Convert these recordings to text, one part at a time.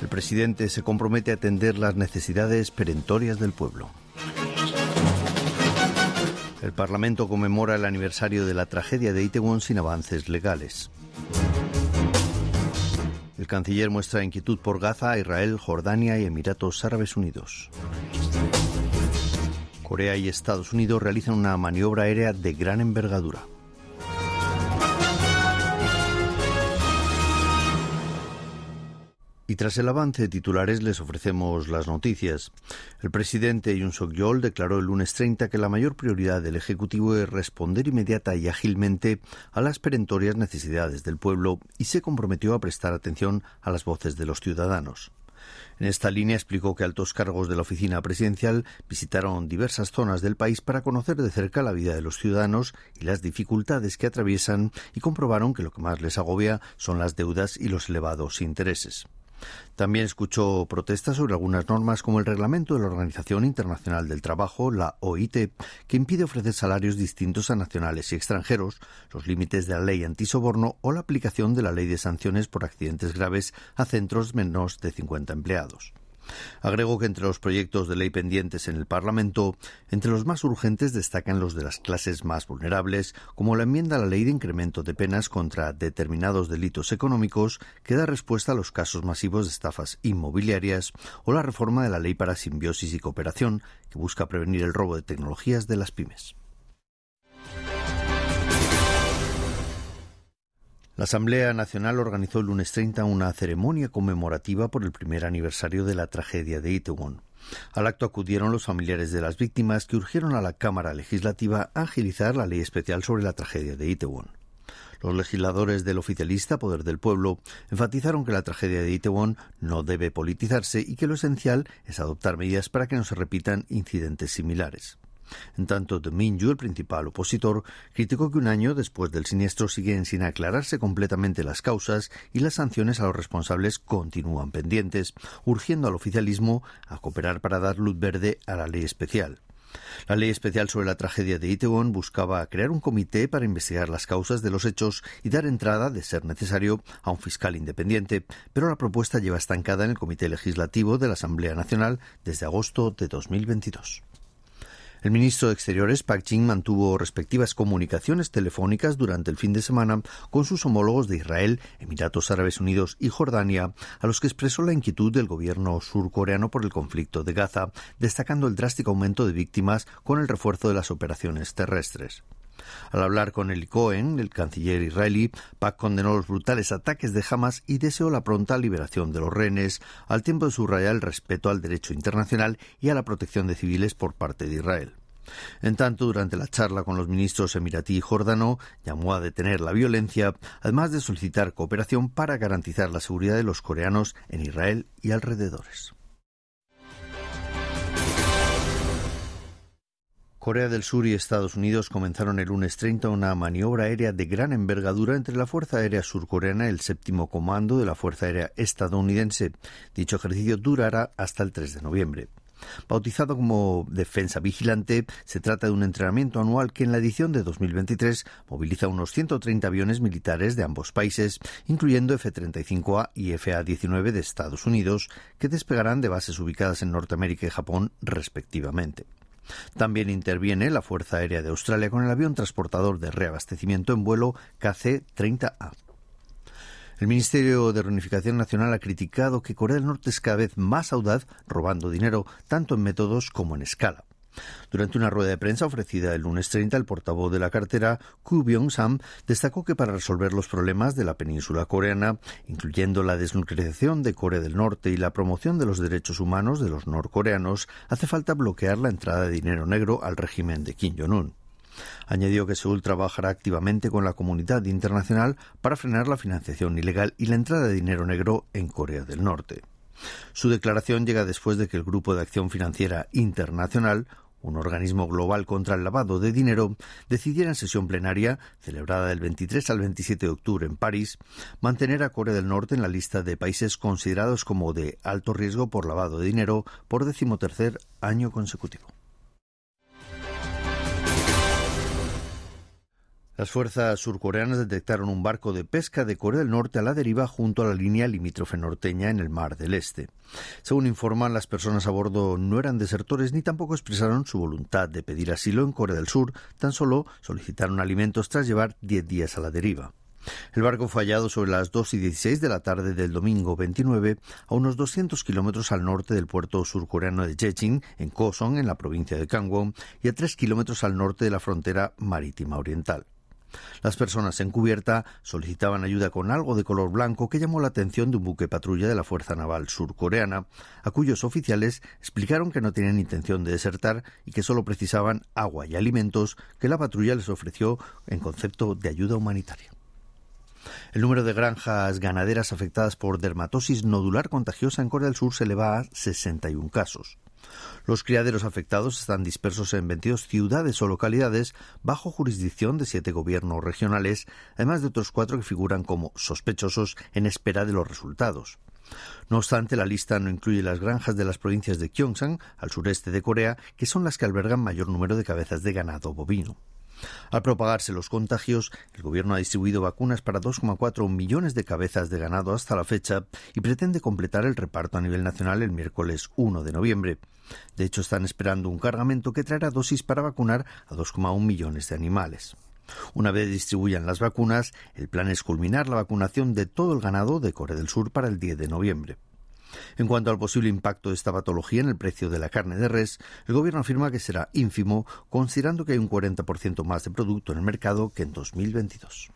El presidente se compromete a atender las necesidades perentorias del pueblo. El Parlamento conmemora el aniversario de la tragedia de Itaewon sin avances legales. El canciller muestra inquietud por Gaza, Israel, Jordania y Emiratos Árabes Unidos. Corea y Estados Unidos realizan una maniobra aérea de gran envergadura. Y tras el avance de titulares les ofrecemos las noticias. El presidente Yoon Suk-yeol declaró el lunes 30 que la mayor prioridad del Ejecutivo es responder inmediata y ágilmente a las perentorias necesidades del pueblo y se comprometió a prestar atención a las voces de los ciudadanos. En esta línea explicó que altos cargos de la oficina presidencial visitaron diversas zonas del país para conocer de cerca la vida de los ciudadanos y las dificultades que atraviesan y comprobaron que lo que más les agobia son las deudas y los elevados intereses. También escuchó protestas sobre algunas normas como el reglamento de la Organización Internacional del Trabajo, la OIT, que impide ofrecer salarios distintos a nacionales y extranjeros, los límites de la ley antisoborno o la aplicación de la ley de sanciones por accidentes graves a centros menos de 50 empleados. Agregó que entre los proyectos de ley pendientes en el Parlamento, entre los más urgentes destacan los de las clases más vulnerables, como la enmienda a la ley de incremento de penas contra determinados delitos económicos que da respuesta a los casos masivos de estafas inmobiliarias, o la reforma de la ley para simbiosis y cooperación, que busca prevenir el robo de tecnologías de las pymes. La Asamblea Nacional organizó el lunes 30 una ceremonia conmemorativa por el primer aniversario de la tragedia de Itaewon. Al acto acudieron los familiares de las víctimas que urgieron a la Cámara Legislativa a agilizar la ley especial sobre la tragedia de Itaewon. Los legisladores del oficialista Poder del Pueblo enfatizaron que la tragedia de Itaewon no debe politizarse y que lo esencial es adoptar medidas para que no se repitan incidentes similares. En tanto, de el principal opositor, criticó que un año después del siniestro siguen sin aclararse completamente las causas y las sanciones a los responsables continúan pendientes, urgiendo al oficialismo a cooperar para dar luz verde a la ley especial. La ley especial sobre la tragedia de Itaewon buscaba crear un comité para investigar las causas de los hechos y dar entrada, de ser necesario, a un fiscal independiente, pero la propuesta lleva estancada en el Comité Legislativo de la Asamblea Nacional desde agosto de 2022. El ministro de Exteriores, Pak Jin, mantuvo respectivas comunicaciones telefónicas durante el fin de semana con sus homólogos de Israel, Emiratos Árabes Unidos y Jordania, a los que expresó la inquietud del gobierno surcoreano por el conflicto de Gaza, destacando el drástico aumento de víctimas con el refuerzo de las operaciones terrestres. Al hablar con Eli Cohen, el canciller israelí, Pak condenó los brutales ataques de Hamas y deseó la pronta liberación de los rehenes, al tiempo de subrayar el respeto al derecho internacional y a la protección de civiles por parte de Israel. En tanto, durante la charla con los ministros emiratí y jordano, llamó a detener la violencia, además de solicitar cooperación para garantizar la seguridad de los coreanos en Israel y alrededores. Corea del Sur y Estados Unidos comenzaron el lunes 30 una maniobra aérea de gran envergadura entre la Fuerza Aérea Surcoreana y el séptimo comando de la Fuerza Aérea estadounidense. Dicho ejercicio durará hasta el 3 de noviembre. Bautizado como Defensa Vigilante, se trata de un entrenamiento anual que en la edición de 2023 moviliza unos 130 aviones militares de ambos países, incluyendo F-35A y FA-19 de Estados Unidos, que despegarán de bases ubicadas en Norteamérica y Japón respectivamente. También interviene la Fuerza Aérea de Australia con el avión transportador de reabastecimiento en vuelo KC-30A. El Ministerio de Reunificación Nacional ha criticado que Corea del Norte es cada vez más audaz robando dinero tanto en métodos como en escala. Durante una rueda de prensa ofrecida el lunes 30, el portavoz de la cartera, Koo Byung-sam, destacó que para resolver los problemas de la península coreana, incluyendo la desnuclearización de Corea del Norte y la promoción de los derechos humanos de los norcoreanos, hace falta bloquear la entrada de dinero negro al régimen de Kim Jong-un. Añadió que Seúl trabajará activamente con la comunidad internacional para frenar la financiación ilegal y la entrada de dinero negro en Corea del Norte. Su declaración llega después de que el Grupo de Acción Financiera Internacional un organismo global contra el lavado de dinero, decidiera en sesión plenaria, celebrada del 23 al 27 de octubre en París, mantener a Corea del Norte en la lista de países considerados como de alto riesgo por lavado de dinero por decimotercer año consecutivo. Las fuerzas surcoreanas detectaron un barco de pesca de Corea del Norte a la deriva junto a la línea limítrofe norteña en el Mar del Este. Según informan, las personas a bordo no eran desertores ni tampoco expresaron su voluntad de pedir asilo en Corea del Sur, tan solo solicitaron alimentos tras llevar 10 días a la deriva. El barco fue hallado sobre las 2 y 16 de la tarde del domingo 29 a unos 200 kilómetros al norte del puerto surcoreano de Jecheon, en Koson, en la provincia de Gangwon, y a 3 kilómetros al norte de la frontera marítima oriental. Las personas en cubierta solicitaban ayuda con algo de color blanco que llamó la atención de un buque patrulla de la Fuerza Naval surcoreana, a cuyos oficiales explicaron que no tenían intención de desertar y que solo precisaban agua y alimentos que la patrulla les ofreció en concepto de ayuda humanitaria. El número de granjas ganaderas afectadas por dermatosis nodular contagiosa en Corea del Sur se eleva a 61 casos. Los criaderos afectados están dispersos en 22 ciudades o localidades bajo jurisdicción de siete gobiernos regionales, además de otros cuatro que figuran como sospechosos en espera de los resultados. No obstante, la lista no incluye las granjas de las provincias de Gyeongsang, al sureste de Corea, que son las que albergan mayor número de cabezas de ganado bovino. Al propagarse los contagios, el gobierno ha distribuido vacunas para 2,4 millones de cabezas de ganado hasta la fecha y pretende completar el reparto a nivel nacional el miércoles 1 de noviembre. De hecho, están esperando un cargamento que traerá dosis para vacunar a 2,1 millones de animales. Una vez distribuyan las vacunas, el plan es culminar la vacunación de todo el ganado de Corea del Sur para el 10 de noviembre. En cuanto al posible impacto de esta patología en el precio de la carne de res, el gobierno afirma que será ínfimo, considerando que hay un 40% más de producto en el mercado que en 2022.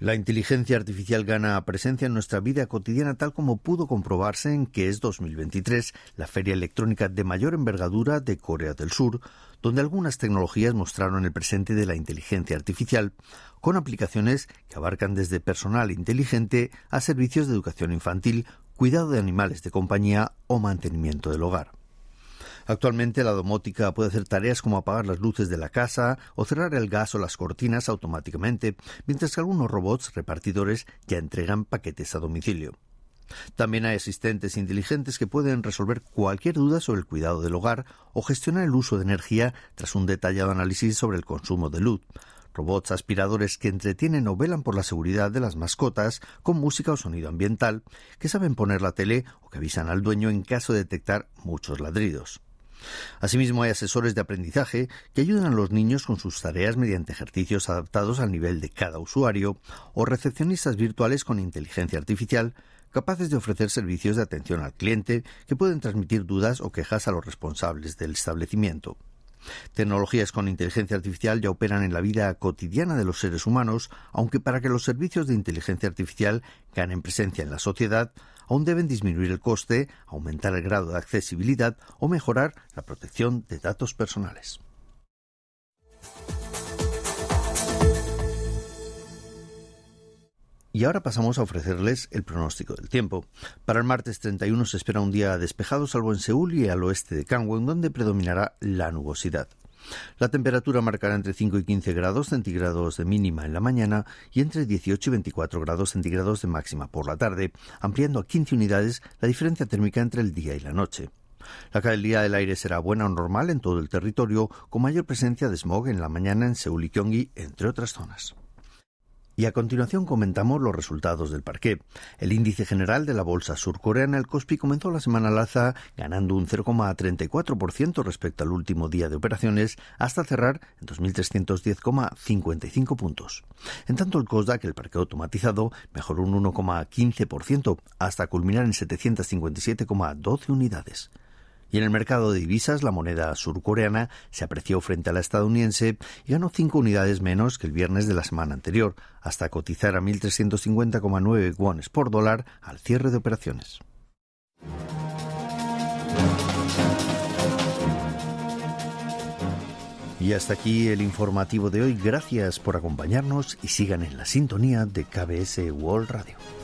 La inteligencia artificial gana presencia en nuestra vida cotidiana tal como pudo comprobarse en que es 2023, la feria electrónica de mayor envergadura de Corea del Sur, donde algunas tecnologías mostraron el presente de la inteligencia artificial, con aplicaciones que abarcan desde personal inteligente a servicios de educación infantil, cuidado de animales de compañía o mantenimiento del hogar. Actualmente la domótica puede hacer tareas como apagar las luces de la casa o cerrar el gas o las cortinas automáticamente, mientras que algunos robots repartidores ya entregan paquetes a domicilio. También hay asistentes inteligentes que pueden resolver cualquier duda sobre el cuidado del hogar o gestionar el uso de energía tras un detallado análisis sobre el consumo de luz. Robots aspiradores que entretienen o velan por la seguridad de las mascotas con música o sonido ambiental, que saben poner la tele o que avisan al dueño en caso de detectar muchos ladridos. Asimismo, hay asesores de aprendizaje que ayudan a los niños con sus tareas mediante ejercicios adaptados al nivel de cada usuario o recepcionistas virtuales con inteligencia artificial capaces de ofrecer servicios de atención al cliente que pueden transmitir dudas o quejas a los responsables del establecimiento. Tecnologías con inteligencia artificial ya operan en la vida cotidiana de los seres humanos, aunque para que los servicios de inteligencia artificial ganen presencia en la sociedad, aún deben disminuir el coste, aumentar el grado de accesibilidad o mejorar la protección de datos personales. Y ahora pasamos a ofrecerles el pronóstico del tiempo. Para el martes 31 se espera un día despejado salvo en Seúl y al oeste de Gangwon donde predominará la nubosidad. La temperatura marcará entre 5 y 15 grados centígrados de mínima en la mañana y entre 18 y 24 grados centígrados de máxima por la tarde, ampliando a 15 unidades la diferencia térmica entre el día y la noche. La calidad del aire será buena o normal en todo el territorio, con mayor presencia de smog en la mañana en Seúl y Gyeonggi, entre otras zonas. Y a continuación comentamos los resultados del parqué. El índice general de la bolsa surcoreana, el Kospi, comenzó la semana al alza ganando un 0,34% respecto al último día de operaciones hasta cerrar en 2.310,55 puntos. En tanto, el Kosdaq, el parque automatizado, mejoró un 1,15% hasta culminar en 757,12 unidades. Y en el mercado de divisas, la moneda surcoreana se apreció frente a la estadounidense y ganó cinco unidades menos que el viernes de la semana anterior, hasta cotizar a 1.350,9 wones por dólar al cierre de operaciones. Y hasta aquí el informativo de hoy. Gracias por acompañarnos y sigan en la sintonía de KBS World Radio.